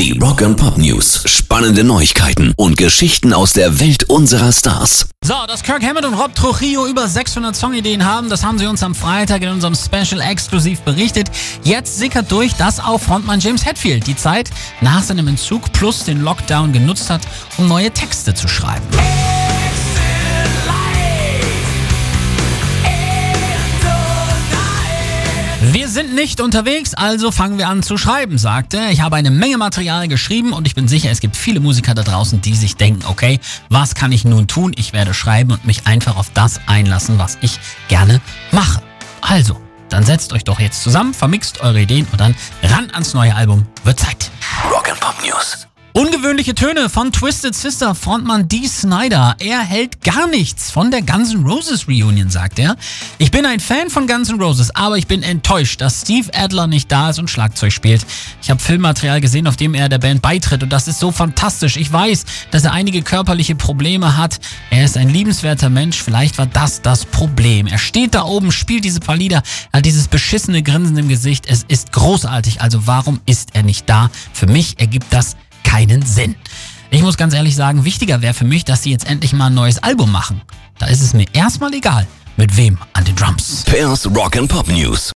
Die Rock and Pop News. Spannende Neuigkeiten und Geschichten aus der Welt unserer Stars. So, dass Kirk Hammett und Rob Trujillo über 600 Songideen haben, das haben sie uns am Freitag in unserem Special exklusiv berichtet. Jetzt sickert durch, dass auch Frontmann James Hetfield die Zeit nach seinem Entzug plus den Lockdown genutzt hat, um neue Texte zu schreiben. Sind nicht unterwegs, also fangen wir an zu schreiben, sagte er. Ich habe eine Menge Material geschrieben und ich bin sicher, es gibt viele Musiker da draußen, die sich denken, okay, was kann ich nun tun? Ich werde schreiben und mich einfach auf das einlassen, was ich gerne mache. Also, dann setzt euch doch jetzt zusammen, vermixt eure Ideen und dann ran ans neue Album. Wird Zeit. Rock and Pop News. Ungewöhnliche Töne von Twisted Sister Frontmann Dee Snyder. Er hält gar nichts von der Guns N' Roses Reunion, sagt er. Ich bin ein Fan von Guns N' Roses, aber ich bin enttäuscht, dass Steve Adler nicht da ist und Schlagzeug spielt. Ich habe Filmmaterial gesehen, auf dem er der Band beitritt und das ist so fantastisch. Ich weiß, dass er einige körperliche Probleme hat. Er ist ein liebenswerter Mensch. Vielleicht war das das Problem. Er steht da oben, spielt diese paar Lieder, hat dieses beschissene Grinsen im Gesicht. Es ist großartig. Also warum ist er nicht da? Für mich ergibt das keinen Sinn. Ich muss ganz ehrlich sagen, wichtiger wäre für mich, dass sie jetzt endlich mal ein neues Album machen. Da ist es mir erstmal egal, mit wem an den Drums. Pairs Rock and Pop News.